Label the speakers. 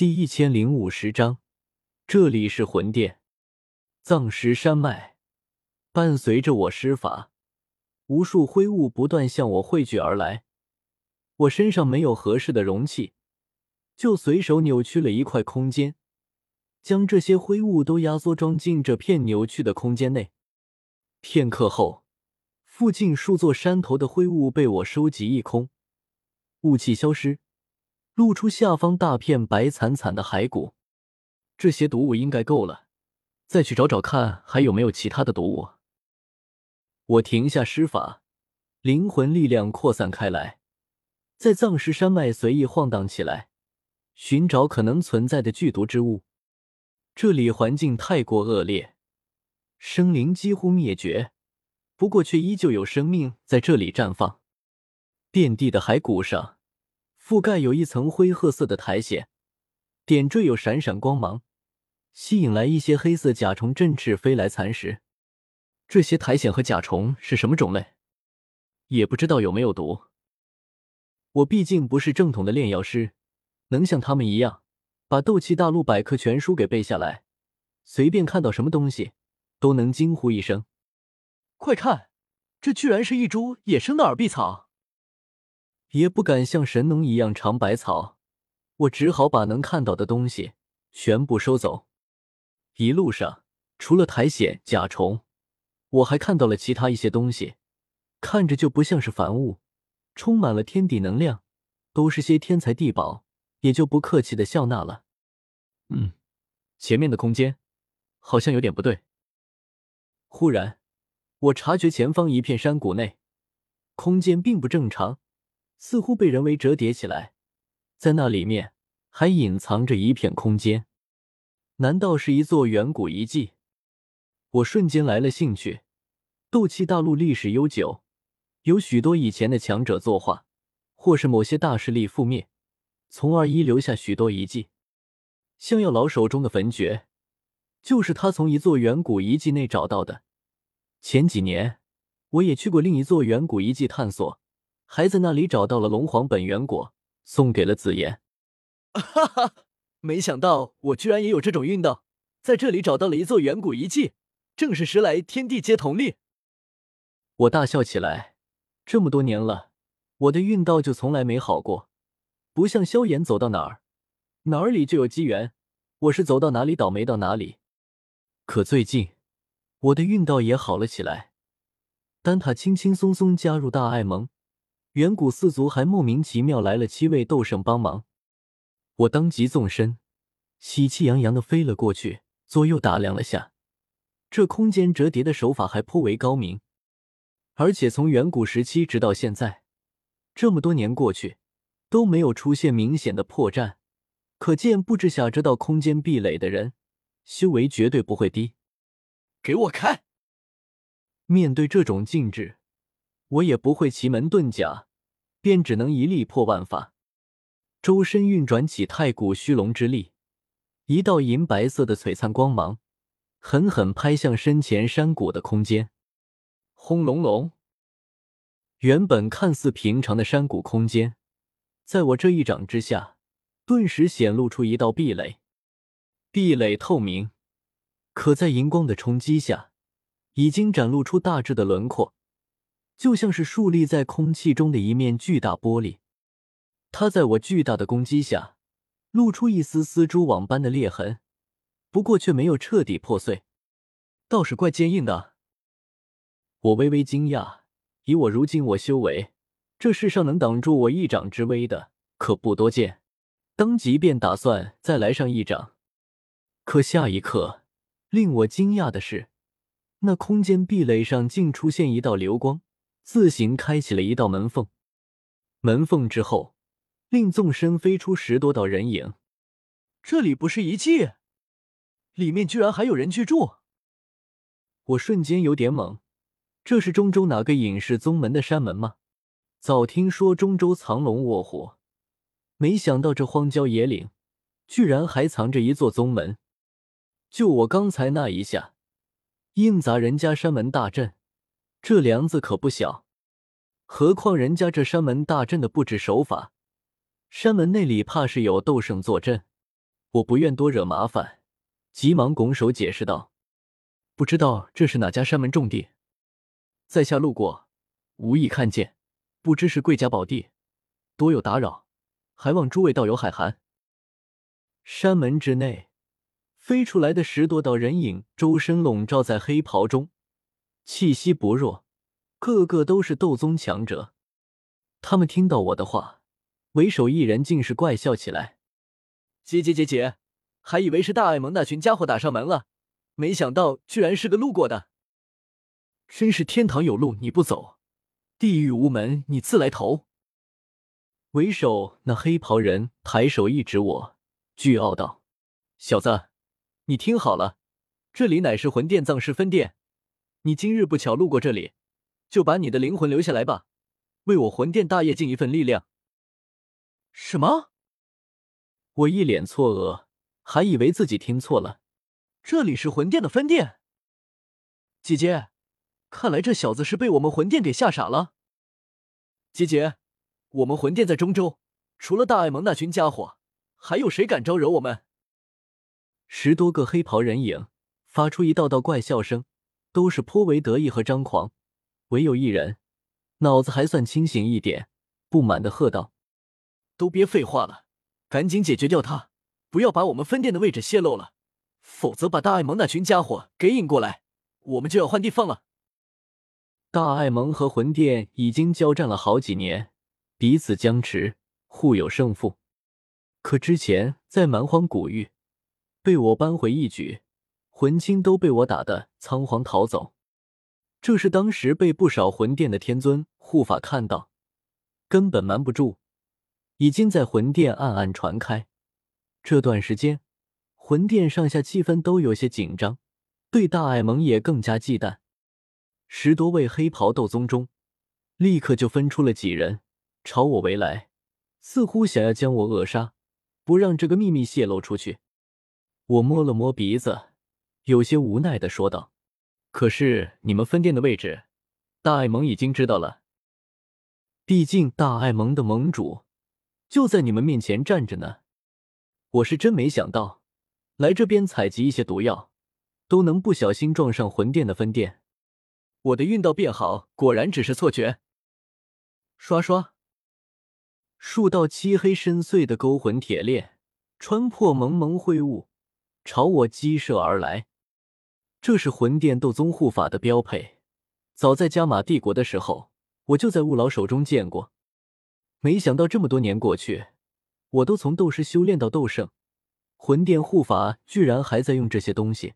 Speaker 1: 第一千零五十章，这里是魂殿，藏石山脉。伴随着我施法，无数灰雾不断向我汇聚而来。我身上没有合适的容器，就随手扭曲了一块空间，将这些灰雾都压缩装进这片扭曲的空间内。片刻后，附近数座山头的灰雾被我收集一空，雾气消失。露出下方大片白惨惨的骸骨，这些毒物应该够了，再去找找看还有没有其他的毒物。我停下施法，灵魂力量扩散开来，在藏石山脉随意晃荡起来，寻找可能存在的剧毒之物。这里环境太过恶劣，生灵几乎灭绝，不过却依旧有生命在这里绽放。遍地的骸骨上。覆盖有一层灰褐色的苔藓，点缀有闪闪光芒，吸引来一些黑色甲虫振翅飞来蚕食。这些苔藓和甲虫是什么种类？也不知道有没有毒。我毕竟不是正统的炼药师，能像他们一样把《斗气大陆百科全书》给背下来，随便看到什么东西都能惊呼一声：“快看，这居然是一株野生的耳碧草！”也不敢像神农一样尝百草，我只好把能看到的东西全部收走。一路上，除了苔藓、甲虫，我还看到了其他一些东西，看着就不像是凡物，充满了天地能量，都是些天才地宝，也就不客气的笑纳了。嗯，前面的空间好像有点不对。忽然，我察觉前方一片山谷内，空间并不正常。似乎被人为折叠起来，在那里面还隐藏着一片空间，难道是一座远古遗迹？我瞬间来了兴趣。斗气大陆历史悠久，有许多以前的强者作画，或是某些大势力覆灭，从而遗留下许多遗迹。像药老手中的焚诀，就是他从一座远古遗迹内找到的。前几年，我也去过另一座远古遗迹探索。还在那里找到了龙皇本源果，送给了紫妍。哈哈，没想到我居然也有这种运道，在这里找到了一座远古遗迹，正是时来天地皆同力。我大笑起来，这么多年了，我的运道就从来没好过，不像萧炎走到哪儿，哪儿里就有机缘，我是走到哪里倒霉到哪里。可最近，我的运道也好了起来，丹塔轻轻松松加入大爱盟。远古四族还莫名其妙来了七位斗圣帮忙，我当即纵身，喜气洋洋的飞了过去，左右打量了下，这空间折叠的手法还颇为高明，而且从远古时期直到现在，这么多年过去都没有出现明显的破绽，可见布置下这道空间壁垒的人修为绝对不会低。给我开！面对这种禁制。我也不会奇门遁甲，便只能一力破万法，周身运转起太古虚龙之力，一道银白色的璀璨光芒狠狠拍向身前山谷的空间。轰隆隆！原本看似平常的山谷空间，在我这一掌之下，顿时显露出一道壁垒。壁垒透明，可在银光的冲击下，已经展露出大致的轮廓。就像是竖立在空气中的一面巨大玻璃，它在我巨大的攻击下，露出一丝丝蛛网般的裂痕，不过却没有彻底破碎，倒是怪坚硬的。我微微惊讶，以我如今我修为，这世上能挡住我一掌之威的可不多见，当即便打算再来上一掌。可下一刻，令我惊讶的是，那空间壁垒上竟出现一道流光。自行开启了一道门缝，门缝之后，令纵身飞出十多道人影。这里不是遗迹，里面居然还有人居住。我瞬间有点懵，这是中州哪个隐世宗门的山门吗？早听说中州藏龙卧虎，没想到这荒郊野岭居然还藏着一座宗门。就我刚才那一下，硬砸人家山门大阵。这梁子可不小，何况人家这山门大阵的布置手法，山门内里怕是有斗圣坐镇，我不愿多惹麻烦，急忙拱手解释道：“不知道这是哪家山门重地，在下路过，无意看见，不知是贵家宝地，多有打扰，还望诸位道友海涵。”山门之内，飞出来的十多道人影，周身笼罩在黑袍中，气息不弱，个个都是斗宗强者。他们听到我的话，为首一人竟是怪笑起来：“姐姐姐姐，还以为是大爱盟那群家伙打上门了，没想到居然是个路过的。真是天堂有路你不走，地狱无门你自来投。”为首那黑袍人抬手一指我。巨傲道：“小子，你听好了，这里乃是魂殿藏尸分殿。你今日不巧路过这里，就把你的灵魂留下来吧，为我魂殿大业尽一份力量。”什么？我一脸错愕，还以为自己听错了。这里是魂殿的分殿。姐姐，看来这小子是被我们魂殿给吓傻了。姐姐，我们魂殿在中州，除了大爱蒙那群家伙。还有谁敢招惹我们？十多个黑袍人影发出一道道怪笑声，都是颇为得意和张狂。唯有一人脑子还算清醒一点，不满的喝道：“都别废话了，赶紧解决掉他，不要把我们分店的位置泄露了，否则把大爱蒙那群家伙给引过来，我们就要换地方了。”大爱蒙和魂殿已经交战了好几年，彼此僵持，互有胜负。可之前在蛮荒古域被我扳回一局，魂青都被我打得仓皇逃走。这是当时被不少魂殿的天尊护法看到，根本瞒不住，已经在魂殿暗暗传开。这段时间，魂殿上下气氛都有些紧张，对大爱盟也更加忌惮。十多位黑袍斗宗中，立刻就分出了几人朝我围来，似乎想要将我扼杀。不让这个秘密泄露出去。我摸了摸鼻子，有些无奈的说道：“可是你们分店的位置，大爱盟已经知道了。毕竟大爱盟的盟主就在你们面前站着呢。我是真没想到，来这边采集一些毒药，都能不小心撞上魂殿的分店。我的运道变好，果然只是错觉。”刷刷。数道漆黑深邃的勾魂铁链穿破蒙蒙灰雾，朝我激射而来。这是魂殿斗宗护法的标配。早在加玛帝国的时候，我就在雾老手中见过。没想到这么多年过去，我都从斗师修炼到斗圣，魂殿护法居然还在用这些东西。